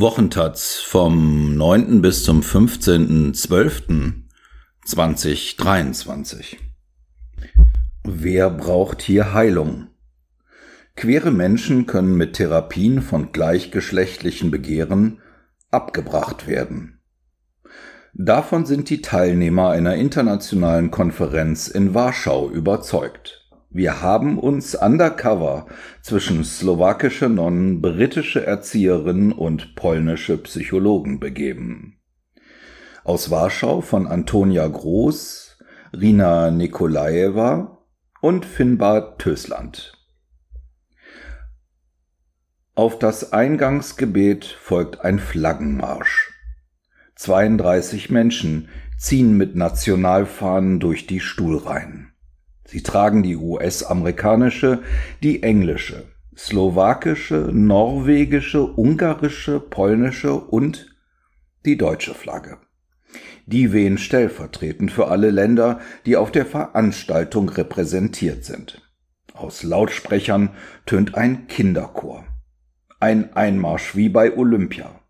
Wochentaz vom 9. bis zum 15.12.2023. Wer braucht hier Heilung? Queere Menschen können mit Therapien von gleichgeschlechtlichen Begehren abgebracht werden. Davon sind die Teilnehmer einer internationalen Konferenz in Warschau überzeugt. Wir haben uns undercover zwischen slowakische Nonnen, britische Erzieherinnen und polnische Psychologen begeben. Aus Warschau von Antonia Groß, Rina Nikolajewa und Finbar Tösland. Auf das Eingangsgebet folgt ein Flaggenmarsch. 32 Menschen ziehen mit Nationalfahnen durch die Stuhlreihen. Sie tragen die US-amerikanische, die englische, slowakische, norwegische, ungarische, polnische und die deutsche Flagge. Die wehen stellvertretend für alle Länder, die auf der Veranstaltung repräsentiert sind. Aus Lautsprechern tönt ein Kinderchor. Ein Einmarsch wie bei Olympia.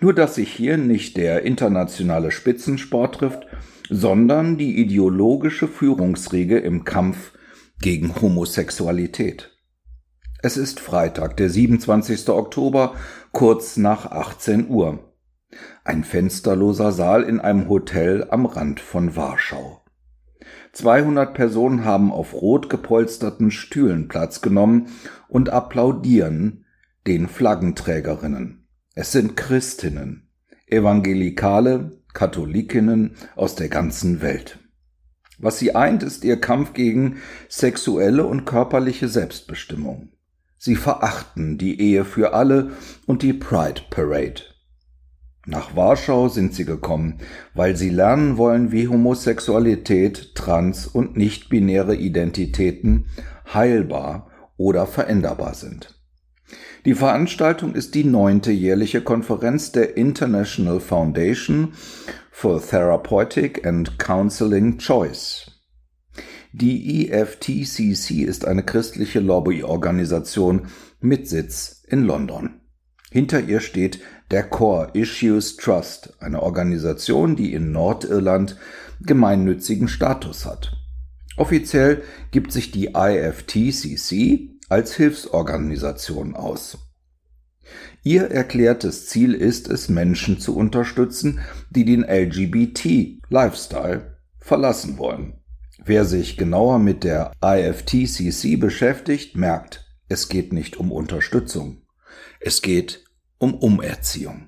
Nur dass sich hier nicht der internationale Spitzensport trifft, sondern die ideologische Führungsriege im Kampf gegen Homosexualität. Es ist Freitag, der 27. Oktober, kurz nach 18 Uhr. Ein fensterloser Saal in einem Hotel am Rand von Warschau. 200 Personen haben auf rot gepolsterten Stühlen Platz genommen und applaudieren den Flaggenträgerinnen. Es sind Christinnen, Evangelikale, Katholikinnen aus der ganzen Welt. Was sie eint, ist ihr Kampf gegen sexuelle und körperliche Selbstbestimmung. Sie verachten die Ehe für alle und die Pride Parade. Nach Warschau sind sie gekommen, weil sie lernen wollen, wie Homosexualität, Trans- und nicht-binäre Identitäten heilbar oder veränderbar sind. Die Veranstaltung ist die neunte jährliche Konferenz der International Foundation for Therapeutic and Counseling Choice. Die EFTCC ist eine christliche Lobbyorganisation mit Sitz in London. Hinter ihr steht der Core Issues Trust, eine Organisation, die in Nordirland gemeinnützigen Status hat. Offiziell gibt sich die IFTCC als Hilfsorganisation aus. Ihr erklärtes Ziel ist es, Menschen zu unterstützen, die den LGBT-Lifestyle verlassen wollen. Wer sich genauer mit der IFTCC beschäftigt, merkt, es geht nicht um Unterstützung. Es geht um Umerziehung.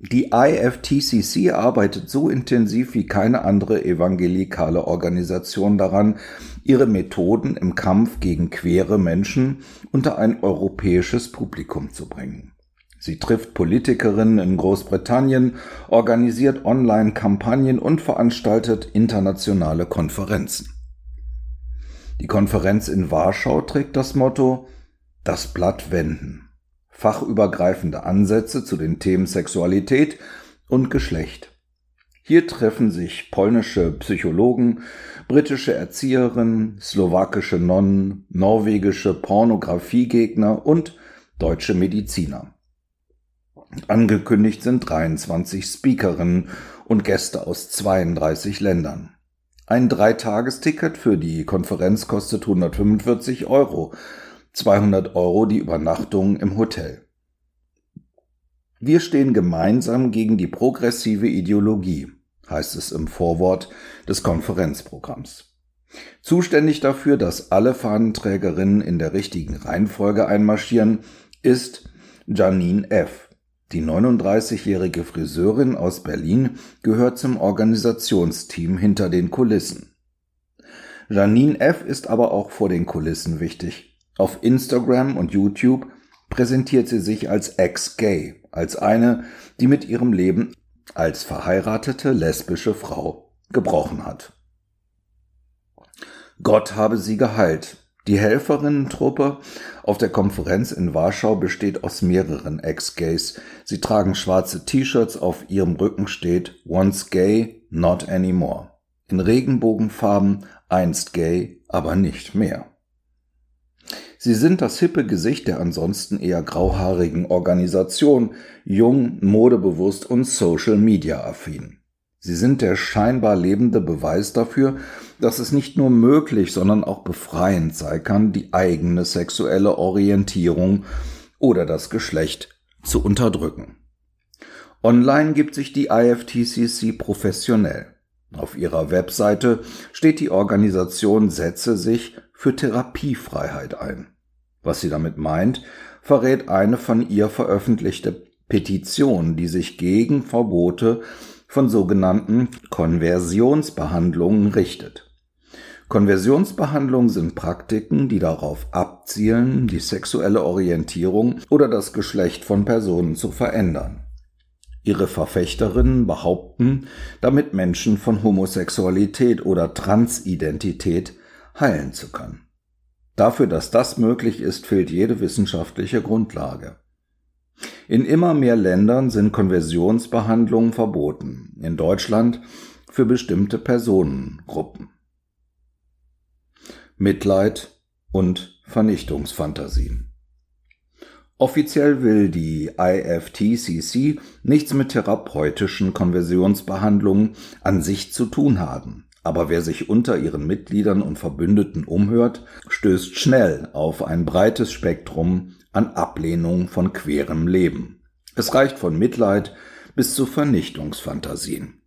Die IFTCC arbeitet so intensiv wie keine andere evangelikale Organisation daran, ihre Methoden im Kampf gegen queere Menschen unter ein europäisches Publikum zu bringen. Sie trifft Politikerinnen in Großbritannien, organisiert Online-Kampagnen und veranstaltet internationale Konferenzen. Die Konferenz in Warschau trägt das Motto Das Blatt wenden fachübergreifende Ansätze zu den Themen Sexualität und Geschlecht. Hier treffen sich polnische Psychologen, britische Erzieherinnen, slowakische Nonnen, norwegische Pornografiegegner und deutsche Mediziner. Angekündigt sind 23 Speakerinnen und Gäste aus 32 Ländern. Ein Dreitagesticket für die Konferenz kostet 145 Euro, 200 Euro die Übernachtung im Hotel. Wir stehen gemeinsam gegen die progressive Ideologie, heißt es im Vorwort des Konferenzprogramms. Zuständig dafür, dass alle Fahnenträgerinnen in der richtigen Reihenfolge einmarschieren, ist Janine F. Die 39-jährige Friseurin aus Berlin gehört zum Organisationsteam hinter den Kulissen. Janine F. ist aber auch vor den Kulissen wichtig. Auf Instagram und YouTube präsentiert sie sich als ex-gay, als eine, die mit ihrem Leben als verheiratete lesbische Frau gebrochen hat. Gott habe sie geheilt. Die Helferinnentruppe auf der Konferenz in Warschau besteht aus mehreren Ex-Gays. Sie tragen schwarze T-Shirts, auf ihrem Rücken steht Once gay, not anymore. In Regenbogenfarben, einst gay, aber nicht mehr. Sie sind das hippe Gesicht der ansonsten eher grauhaarigen Organisation, jung, modebewusst und Social Media affin. Sie sind der scheinbar lebende Beweis dafür, dass es nicht nur möglich, sondern auch befreiend sein kann, die eigene sexuelle Orientierung oder das Geschlecht zu unterdrücken. Online gibt sich die IFTCC professionell. Auf ihrer Webseite steht die Organisation setze sich für Therapiefreiheit ein. Was sie damit meint, verrät eine von ihr veröffentlichte Petition, die sich gegen Verbote von sogenannten Konversionsbehandlungen richtet. Konversionsbehandlungen sind Praktiken, die darauf abzielen, die sexuelle Orientierung oder das Geschlecht von Personen zu verändern. Ihre Verfechterinnen behaupten, damit Menschen von Homosexualität oder Transidentität heilen zu können. Dafür, dass das möglich ist, fehlt jede wissenschaftliche Grundlage. In immer mehr Ländern sind Konversionsbehandlungen verboten, in Deutschland für bestimmte Personengruppen. Mitleid und Vernichtungsfantasien. Offiziell will die IFTCC nichts mit therapeutischen Konversionsbehandlungen an sich zu tun haben. Aber wer sich unter ihren Mitgliedern und Verbündeten umhört, stößt schnell auf ein breites Spektrum an Ablehnung von querem Leben. Es reicht von Mitleid bis zu Vernichtungsfantasien.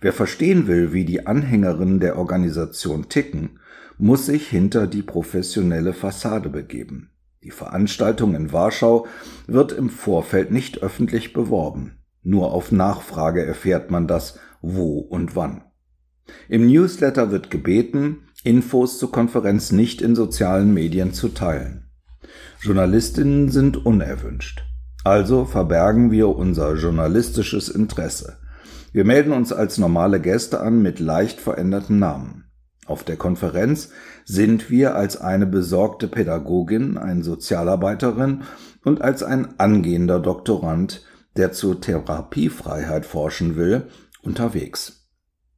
Wer verstehen will, wie die Anhängerinnen der Organisation ticken, muss sich hinter die professionelle Fassade begeben. Die Veranstaltung in Warschau wird im Vorfeld nicht öffentlich beworben. Nur auf Nachfrage erfährt man das, wo und wann. Im Newsletter wird gebeten, Infos zur Konferenz nicht in sozialen Medien zu teilen. Journalistinnen sind unerwünscht. Also verbergen wir unser journalistisches Interesse. Wir melden uns als normale Gäste an mit leicht veränderten Namen. Auf der Konferenz sind wir als eine besorgte Pädagogin, eine Sozialarbeiterin und als ein angehender Doktorand, der zur Therapiefreiheit forschen will, unterwegs.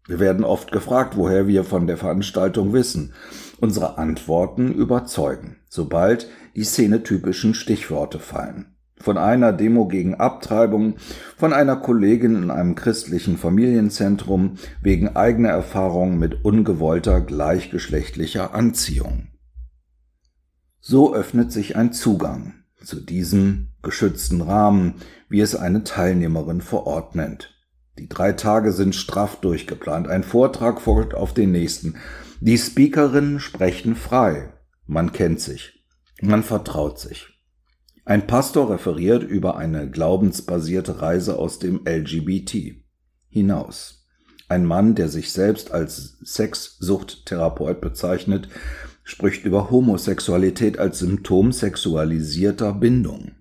Wir werden oft gefragt, woher wir von der Veranstaltung wissen. Unsere Antworten überzeugen, sobald die szenetypischen Stichworte fallen von einer Demo gegen Abtreibung, von einer Kollegin in einem christlichen Familienzentrum wegen eigener Erfahrungen mit ungewollter gleichgeschlechtlicher Anziehung. So öffnet sich ein Zugang zu diesem geschützten Rahmen, wie es eine Teilnehmerin vor Ort nennt. Die drei Tage sind straff durchgeplant. Ein Vortrag folgt auf den nächsten. Die Speakerinnen sprechen frei. Man kennt sich. Man vertraut sich. Ein Pastor referiert über eine glaubensbasierte Reise aus dem LGBT hinaus. Ein Mann, der sich selbst als Sexsuchttherapeut bezeichnet, spricht über Homosexualität als Symptom sexualisierter Bindung.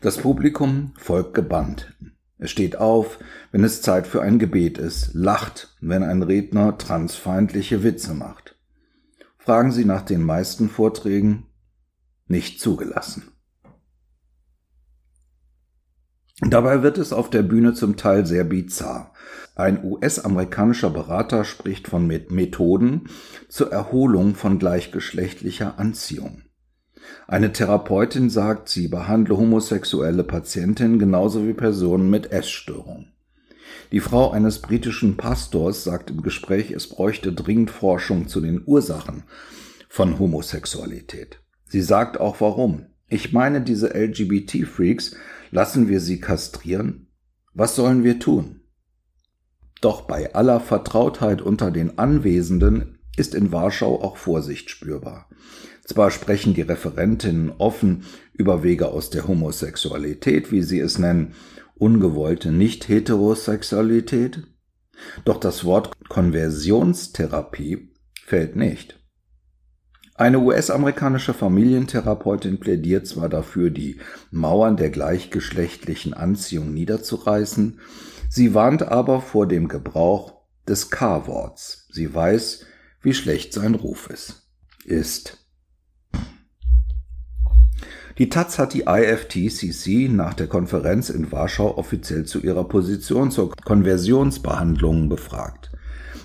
Das Publikum folgt gebannt. Es steht auf, wenn es Zeit für ein Gebet ist, lacht, wenn ein Redner transfeindliche Witze macht. Fragen Sie nach den meisten Vorträgen, nicht zugelassen. Dabei wird es auf der Bühne zum Teil sehr bizarr. Ein US-amerikanischer Berater spricht von Methoden zur Erholung von gleichgeschlechtlicher Anziehung. Eine Therapeutin sagt, sie behandle homosexuelle Patientinnen genauso wie Personen mit Essstörung. Die Frau eines britischen Pastors sagt im Gespräch, es bräuchte dringend Forschung zu den Ursachen von Homosexualität. Sie sagt auch warum. Ich meine, diese LGBT-Freaks Lassen wir sie kastrieren? Was sollen wir tun? Doch bei aller Vertrautheit unter den Anwesenden ist in Warschau auch Vorsicht spürbar. Zwar sprechen die Referentinnen offen über Wege aus der Homosexualität, wie sie es nennen, ungewollte Nicht-Heterosexualität, doch das Wort Konversionstherapie fällt nicht. Eine US-amerikanische Familientherapeutin plädiert zwar dafür, die Mauern der gleichgeschlechtlichen Anziehung niederzureißen, sie warnt aber vor dem Gebrauch des K-Worts. Sie weiß, wie schlecht sein Ruf ist. Ist. Die Taz hat die IFTCC nach der Konferenz in Warschau offiziell zu ihrer Position zur Konversionsbehandlung befragt.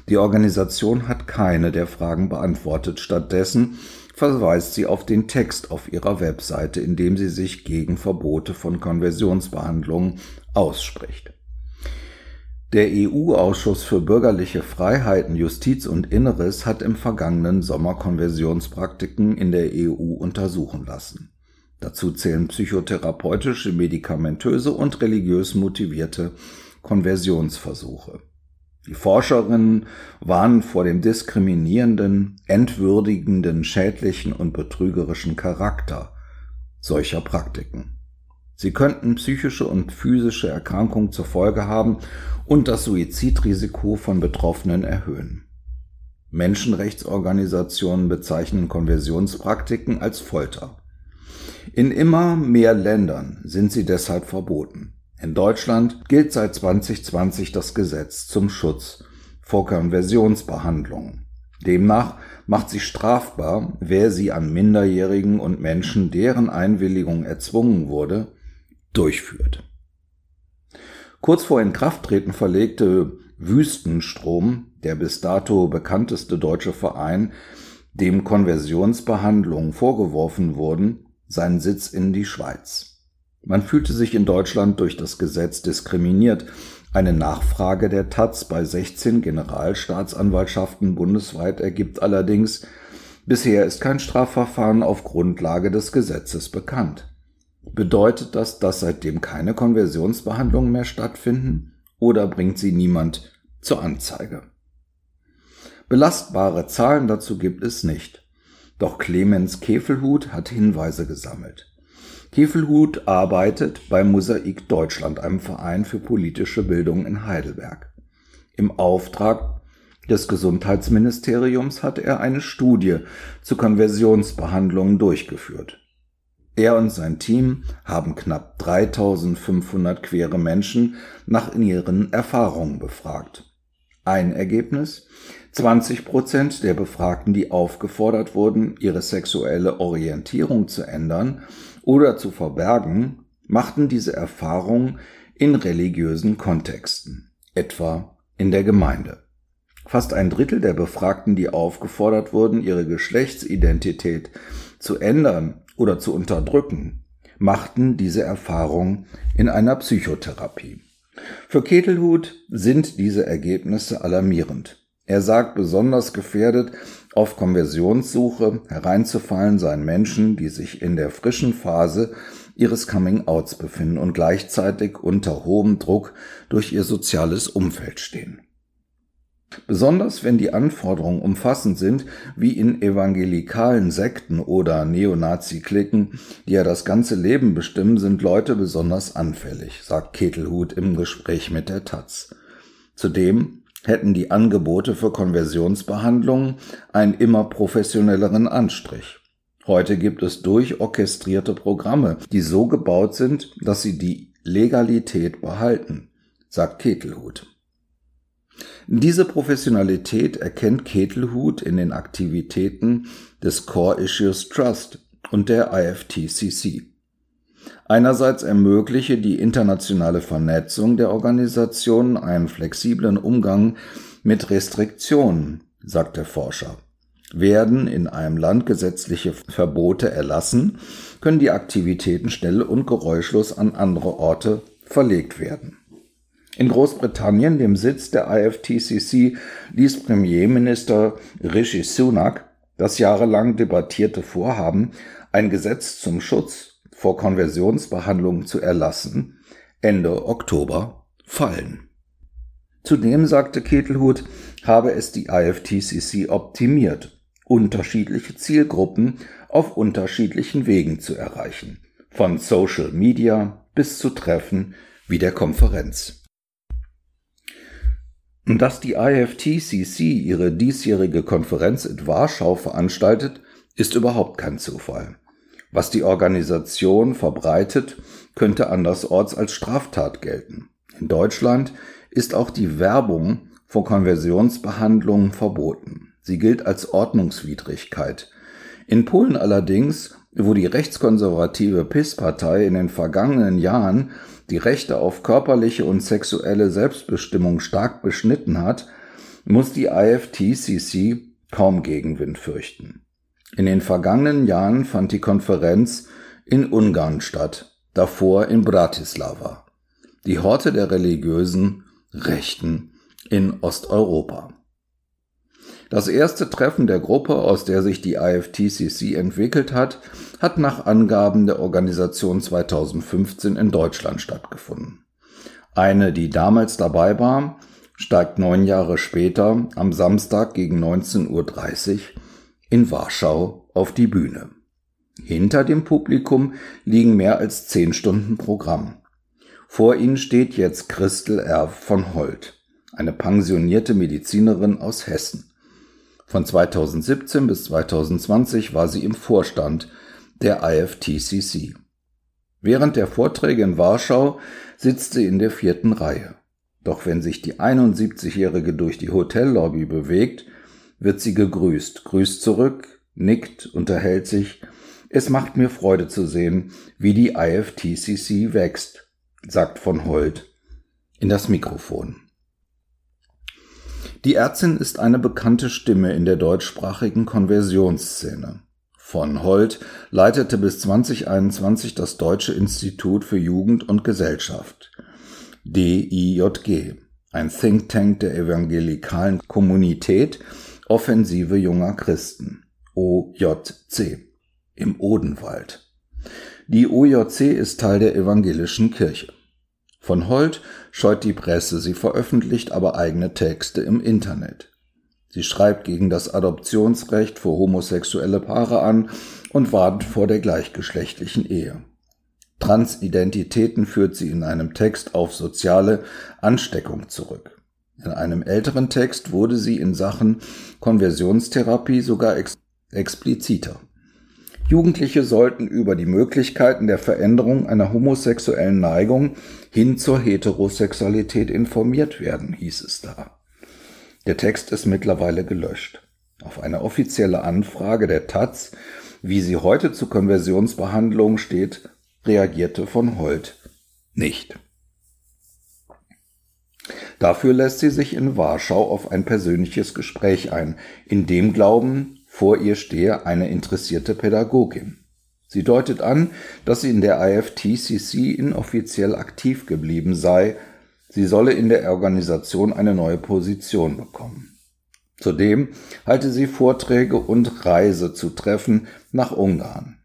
Die Organisation hat keine der Fragen beantwortet. Stattdessen verweist sie auf den Text auf ihrer Webseite, in dem sie sich gegen Verbote von Konversionsbehandlungen ausspricht. Der EU-Ausschuss für bürgerliche Freiheiten, Justiz und Inneres hat im vergangenen Sommer Konversionspraktiken in der EU untersuchen lassen. Dazu zählen psychotherapeutische, medikamentöse und religiös motivierte Konversionsversuche. Die Forscherinnen warnen vor dem diskriminierenden, entwürdigenden, schädlichen und betrügerischen Charakter solcher Praktiken. Sie könnten psychische und physische Erkrankungen zur Folge haben und das Suizidrisiko von Betroffenen erhöhen. Menschenrechtsorganisationen bezeichnen Konversionspraktiken als Folter. In immer mehr Ländern sind sie deshalb verboten. In Deutschland gilt seit 2020 das Gesetz zum Schutz vor Konversionsbehandlungen. Demnach macht sie strafbar, wer sie an Minderjährigen und Menschen, deren Einwilligung erzwungen wurde, durchführt. Kurz vor Inkrafttreten verlegte Wüstenstrom, der bis dato bekannteste deutsche Verein, dem Konversionsbehandlungen vorgeworfen wurden, seinen Sitz in die Schweiz. Man fühlte sich in Deutschland durch das Gesetz diskriminiert. Eine Nachfrage der Taz bei 16 Generalstaatsanwaltschaften bundesweit ergibt allerdings, bisher ist kein Strafverfahren auf Grundlage des Gesetzes bekannt. Bedeutet das, dass seitdem keine Konversionsbehandlungen mehr stattfinden oder bringt sie niemand zur Anzeige? Belastbare Zahlen dazu gibt es nicht. Doch Clemens Kefelhut hat Hinweise gesammelt. Kefelhut arbeitet bei Mosaik Deutschland, einem Verein für politische Bildung in Heidelberg. Im Auftrag des Gesundheitsministeriums hat er eine Studie zu Konversionsbehandlungen durchgeführt. Er und sein Team haben knapp 3500 queere Menschen nach ihren Erfahrungen befragt. Ein Ergebnis? 20 Prozent der Befragten, die aufgefordert wurden, ihre sexuelle Orientierung zu ändern, oder zu verbergen, machten diese Erfahrung in religiösen Kontexten, etwa in der Gemeinde. Fast ein Drittel der Befragten, die aufgefordert wurden, ihre Geschlechtsidentität zu ändern oder zu unterdrücken, machten diese Erfahrung in einer Psychotherapie. Für Ketelhut sind diese Ergebnisse alarmierend. Er sagt, besonders gefährdet auf Konversionssuche hereinzufallen seien Menschen, die sich in der frischen Phase ihres Coming-outs befinden und gleichzeitig unter hohem Druck durch ihr soziales Umfeld stehen. Besonders wenn die Anforderungen umfassend sind, wie in evangelikalen Sekten oder Neonazi-Klicken, die ja das ganze Leben bestimmen, sind Leute besonders anfällig, sagt Ketelhut im Gespräch mit der Taz. Zudem hätten die Angebote für Konversionsbehandlungen einen immer professionelleren Anstrich. Heute gibt es durchorchestrierte Programme, die so gebaut sind, dass sie die Legalität behalten, sagt Ketelhut. Diese Professionalität erkennt Ketelhut in den Aktivitäten des Core Issues Trust und der IFTCC. Einerseits ermögliche die internationale Vernetzung der Organisation einen flexiblen Umgang mit Restriktionen, sagt der Forscher. Werden in einem Land gesetzliche Verbote erlassen, können die Aktivitäten schnell und geräuschlos an andere Orte verlegt werden. In Großbritannien, dem Sitz der IFTCC, ließ Premierminister Rishi Sunak das jahrelang debattierte Vorhaben, ein Gesetz zum Schutz vor Konversionsbehandlungen zu erlassen, Ende Oktober fallen. Zudem sagte Ketelhut, habe es die IFTCC optimiert, unterschiedliche Zielgruppen auf unterschiedlichen Wegen zu erreichen, von Social Media bis zu Treffen wie der Konferenz. Dass die IFTCC ihre diesjährige Konferenz in Warschau veranstaltet, ist überhaupt kein Zufall. Was die Organisation verbreitet, könnte andersorts als Straftat gelten. In Deutschland ist auch die Werbung vor Konversionsbehandlungen verboten. Sie gilt als Ordnungswidrigkeit. In Polen allerdings, wo die rechtskonservative PIS-Partei in den vergangenen Jahren die Rechte auf körperliche und sexuelle Selbstbestimmung stark beschnitten hat, muss die IFTCC kaum Gegenwind fürchten. In den vergangenen Jahren fand die Konferenz in Ungarn statt, davor in Bratislava, die Horte der religiösen Rechten in Osteuropa. Das erste Treffen der Gruppe, aus der sich die IFTCC entwickelt hat, hat nach Angaben der Organisation 2015 in Deutschland stattgefunden. Eine, die damals dabei war, steigt neun Jahre später am Samstag gegen 19.30 Uhr in Warschau auf die Bühne. Hinter dem Publikum liegen mehr als zehn Stunden Programm. Vor ihnen steht jetzt Christel R. von Holt, eine pensionierte Medizinerin aus Hessen. Von 2017 bis 2020 war sie im Vorstand der IFTCC. Während der Vorträge in Warschau sitzt sie in der vierten Reihe. Doch wenn sich die 71-Jährige durch die Hotellobby bewegt, wird sie gegrüßt, grüßt zurück, nickt, unterhält sich. Es macht mir Freude zu sehen, wie die IFTCC wächst, sagt von Holt in das Mikrofon. Die Ärztin ist eine bekannte Stimme in der deutschsprachigen Konversionsszene. Von Holt leitete bis 2021 das Deutsche Institut für Jugend und Gesellschaft. DIJG, ein Think Tank der evangelikalen Kommunität Offensive junger Christen, OJC, im Odenwald. Die OJC ist Teil der evangelischen Kirche. Von Holt scheut die Presse, sie veröffentlicht aber eigene Texte im Internet. Sie schreibt gegen das Adoptionsrecht für homosexuelle Paare an und warnt vor der gleichgeschlechtlichen Ehe. Transidentitäten führt sie in einem Text auf soziale Ansteckung zurück. In einem älteren Text wurde sie in Sachen Konversionstherapie sogar ex expliziter. Jugendliche sollten über die Möglichkeiten der Veränderung einer homosexuellen Neigung hin zur Heterosexualität informiert werden, hieß es da. Der Text ist mittlerweile gelöscht. Auf eine offizielle Anfrage der Taz, wie sie heute zur Konversionsbehandlung steht, reagierte von Holt nicht. Dafür lässt sie sich in Warschau auf ein persönliches Gespräch ein, in dem Glauben, vor ihr stehe eine interessierte Pädagogin. Sie deutet an, dass sie in der IFTCC inoffiziell aktiv geblieben sei, sie solle in der Organisation eine neue Position bekommen. Zudem halte sie Vorträge und Reise zu Treffen nach Ungarn.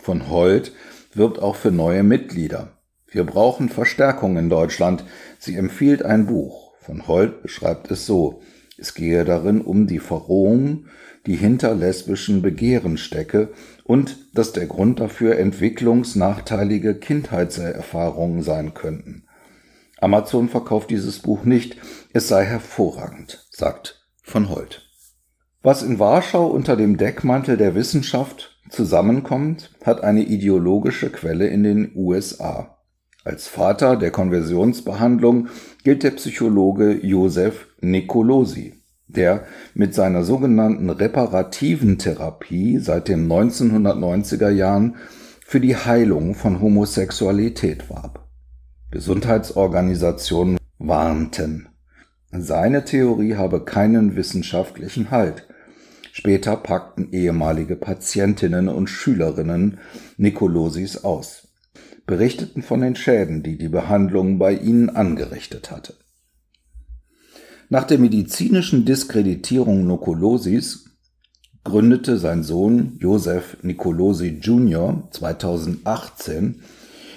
Von Holt wirbt auch für neue Mitglieder. Wir brauchen Verstärkung in Deutschland. Sie empfiehlt ein Buch. Von Holt beschreibt es so. Es gehe darin um die Verrohung, die hinter lesbischen Begehren stecke und dass der Grund dafür entwicklungsnachteilige Kindheitserfahrungen sein könnten. Amazon verkauft dieses Buch nicht, es sei hervorragend, sagt von Holt. Was in Warschau unter dem Deckmantel der Wissenschaft zusammenkommt, hat eine ideologische Quelle in den USA. Als Vater der Konversionsbehandlung gilt der Psychologe Josef Nicolosi, der mit seiner sogenannten reparativen Therapie seit den 1990er Jahren für die Heilung von Homosexualität warb. Gesundheitsorganisationen warnten. Seine Theorie habe keinen wissenschaftlichen Halt. Später packten ehemalige Patientinnen und Schülerinnen Nicolosis aus berichteten von den Schäden, die die Behandlung bei ihnen angerichtet hatte. Nach der medizinischen Diskreditierung Nicolosis gründete sein Sohn Joseph Nicolosi Jr. 2018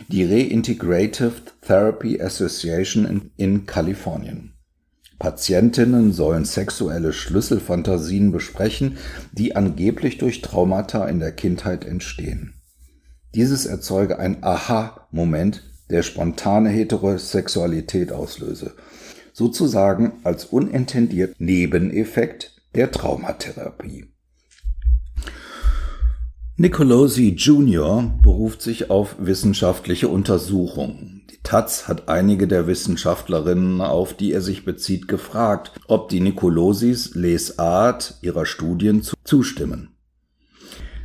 die Reintegrative Therapy Association in, in Kalifornien. Patientinnen sollen sexuelle Schlüsselfantasien besprechen, die angeblich durch Traumata in der Kindheit entstehen. Dieses erzeuge ein Aha-Moment, der spontane Heterosexualität auslöse, sozusagen als unintendiert Nebeneffekt der Traumatherapie. Nicolosi Jr. beruft sich auf wissenschaftliche Untersuchungen. Die Taz hat einige der Wissenschaftlerinnen, auf die er sich bezieht, gefragt, ob die Nicolosis Lesart ihrer Studien zustimmen.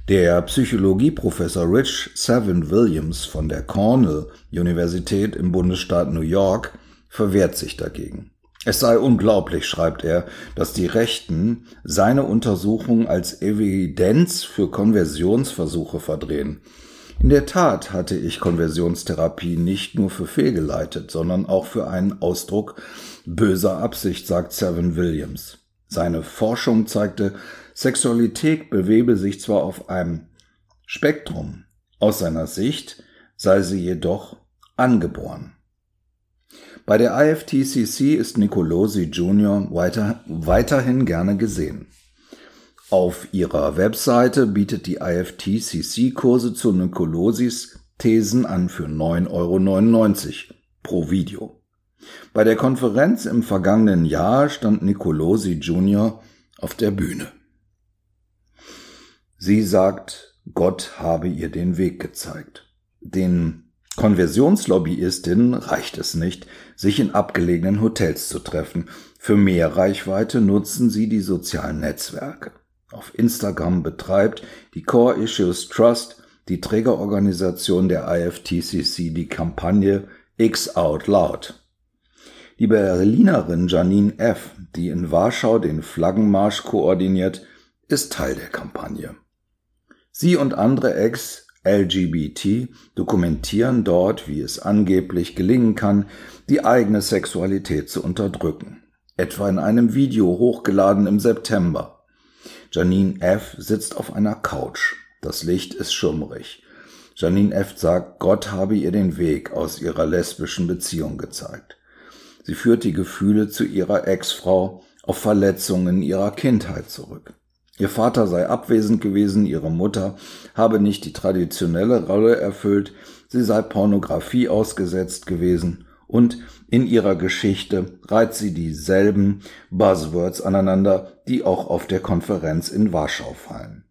Der Psychologieprofessor Rich Savin Williams von der Cornell Universität im Bundesstaat New York verwehrt sich dagegen. Es sei unglaublich, schreibt er, dass die Rechten seine Untersuchung als Evidenz für Konversionsversuche verdrehen. In der Tat hatte ich Konversionstherapie nicht nur für fehlgeleitet, sondern auch für einen Ausdruck böser Absicht, sagt Seven Williams. Seine Forschung zeigte, Sexualität bewebe sich zwar auf einem Spektrum, aus seiner Sicht sei sie jedoch angeboren. Bei der IFTCC ist Nicolosi Jr. Weiter, weiterhin gerne gesehen. Auf ihrer Webseite bietet die IFTCC Kurse zu Nicolosis Thesen an für 9,99 Euro pro Video. Bei der Konferenz im vergangenen Jahr stand Nicolosi Jr. auf der Bühne. Sie sagt, Gott habe ihr den Weg gezeigt. Den Konversionslobbyistin reicht es nicht, sich in abgelegenen Hotels zu treffen. Für mehr Reichweite nutzen sie die sozialen Netzwerke. Auf Instagram betreibt die Core Issues Trust, die Trägerorganisation der IFTCC, die Kampagne X Out Loud. Die Berlinerin Janine F., die in Warschau den Flaggenmarsch koordiniert, ist Teil der Kampagne. Sie und andere Ex LGBT dokumentieren dort, wie es angeblich gelingen kann, die eigene Sexualität zu unterdrücken. Etwa in einem Video hochgeladen im September. Janine F. sitzt auf einer Couch. Das Licht ist schummrig. Janine F. sagt, Gott habe ihr den Weg aus ihrer lesbischen Beziehung gezeigt. Sie führt die Gefühle zu ihrer Ex-Frau auf Verletzungen ihrer Kindheit zurück. Ihr Vater sei abwesend gewesen, ihre Mutter habe nicht die traditionelle Rolle erfüllt, sie sei Pornografie ausgesetzt gewesen und in ihrer Geschichte reiht sie dieselben Buzzwords aneinander, die auch auf der Konferenz in Warschau fallen.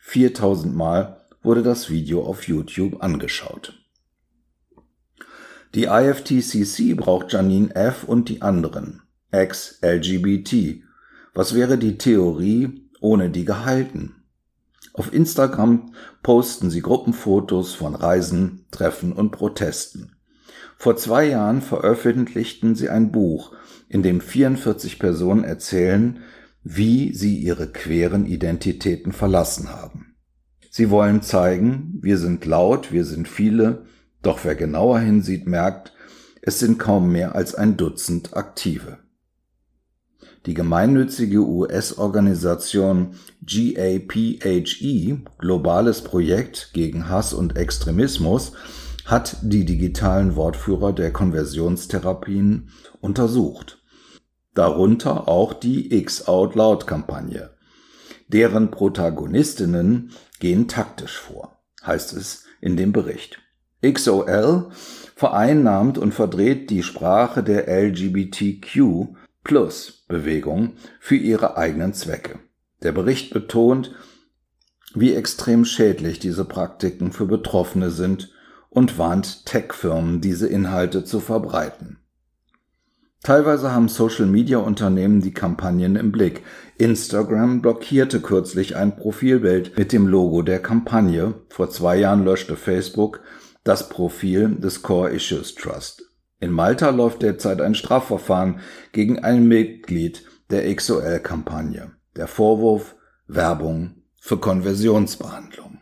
4000 Mal wurde das Video auf YouTube angeschaut. Die IFTCC braucht Janine F. und die anderen, ex-LGBT. Was wäre die Theorie, ohne die Geheilten. Auf Instagram posten sie Gruppenfotos von Reisen, Treffen und Protesten. Vor zwei Jahren veröffentlichten sie ein Buch, in dem 44 Personen erzählen, wie sie ihre queren Identitäten verlassen haben. Sie wollen zeigen, wir sind laut, wir sind viele, doch wer genauer hinsieht, merkt, es sind kaum mehr als ein Dutzend Aktive. Die gemeinnützige US-Organisation GAPHE, Globales Projekt gegen Hass und Extremismus, hat die digitalen Wortführer der Konversionstherapien untersucht. Darunter auch die X Out Loud Kampagne. Deren Protagonistinnen gehen taktisch vor, heißt es in dem Bericht. XOL vereinnahmt und verdreht die Sprache der LGBTQ Plus Bewegung für ihre eigenen Zwecke. Der Bericht betont, wie extrem schädlich diese Praktiken für Betroffene sind und warnt Tech-Firmen, diese Inhalte zu verbreiten. Teilweise haben Social-Media-Unternehmen die Kampagnen im Blick. Instagram blockierte kürzlich ein Profilbild mit dem Logo der Kampagne. Vor zwei Jahren löschte Facebook das Profil des Core Issues Trust. In Malta läuft derzeit ein Strafverfahren gegen ein Mitglied der XOL-Kampagne. Der Vorwurf Werbung für Konversionsbehandlung.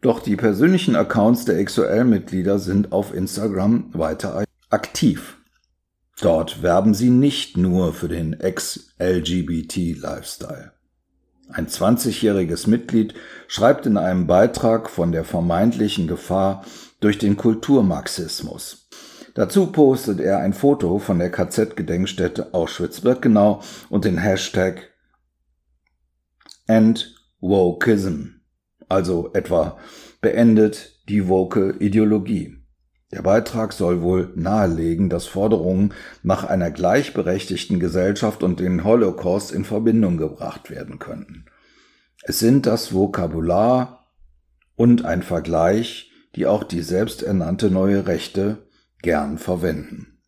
Doch die persönlichen Accounts der XOL-Mitglieder sind auf Instagram weiter aktiv. Dort werben sie nicht nur für den Ex-LGBT-Lifestyle. Ein 20-jähriges Mitglied schreibt in einem Beitrag von der vermeintlichen Gefahr durch den Kulturmarxismus. Dazu postet er ein Foto von der KZ-Gedenkstätte Auschwitz-Birkenau und den Hashtag End Wokeism, also etwa beendet die woke Ideologie. Der Beitrag soll wohl nahelegen, dass Forderungen nach einer gleichberechtigten Gesellschaft und den Holocaust in Verbindung gebracht werden könnten. Es sind das Vokabular und ein Vergleich, die auch die selbsternannte neue Rechte gern verwenden.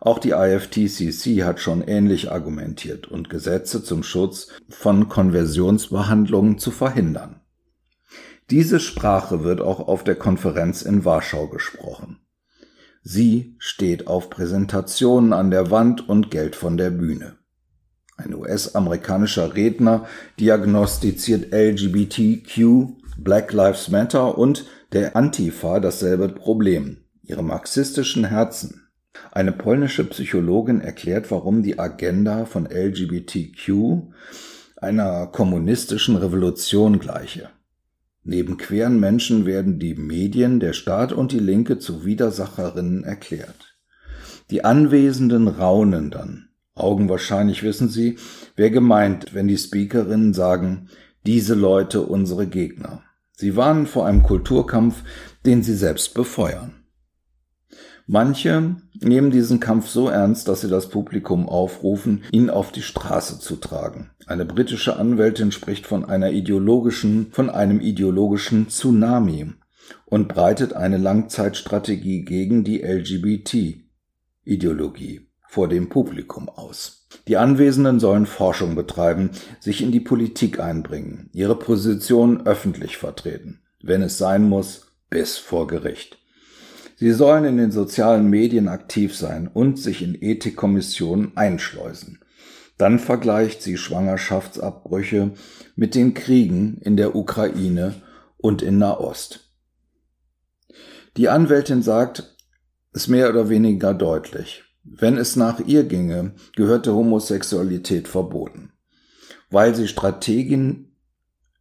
Auch die IFTCC hat schon ähnlich argumentiert und Gesetze zum Schutz von Konversionsbehandlungen zu verhindern. Diese Sprache wird auch auf der Konferenz in Warschau gesprochen. Sie steht auf Präsentationen an der Wand und Geld von der Bühne. Ein US-amerikanischer Redner diagnostiziert LGBTQ, Black Lives Matter und der Antifa dasselbe Problem, ihre marxistischen Herzen. Eine polnische Psychologin erklärt, warum die Agenda von LGBTQ einer kommunistischen Revolution gleiche. Neben queeren Menschen werden die Medien, der Staat und die Linke zu Widersacherinnen erklärt. Die Anwesenden raunen dann. Augenwahrscheinlich wissen Sie, wer gemeint, wenn die Speakerinnen sagen, diese Leute unsere Gegner. Sie warnen vor einem Kulturkampf, den sie selbst befeuern. Manche nehmen diesen Kampf so ernst, dass sie das Publikum aufrufen, ihn auf die Straße zu tragen. Eine britische Anwältin spricht von einer ideologischen, von einem ideologischen Tsunami und breitet eine Langzeitstrategie gegen die LGBT-Ideologie vor dem Publikum aus. Die Anwesenden sollen Forschung betreiben, sich in die Politik einbringen, ihre Position öffentlich vertreten, wenn es sein muss, bis vor Gericht. Sie sollen in den sozialen Medien aktiv sein und sich in Ethikkommissionen einschleusen. Dann vergleicht sie Schwangerschaftsabbrüche mit den Kriegen in der Ukraine und in Nahost. Die Anwältin sagt es mehr oder weniger deutlich. Wenn es nach ihr ginge, gehörte Homosexualität verboten. Weil sie Strategin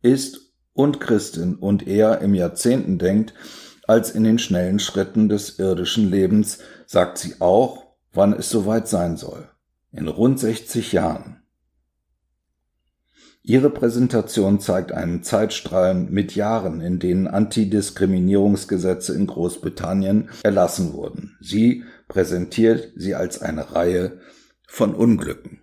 ist und Christin und eher im Jahrzehnten denkt, als in den schnellen Schritten des irdischen Lebens, sagt sie auch, wann es soweit sein soll. In rund 60 Jahren. Ihre Präsentation zeigt einen Zeitstrahl mit Jahren, in denen Antidiskriminierungsgesetze in Großbritannien erlassen wurden. Sie präsentiert sie als eine Reihe von Unglücken.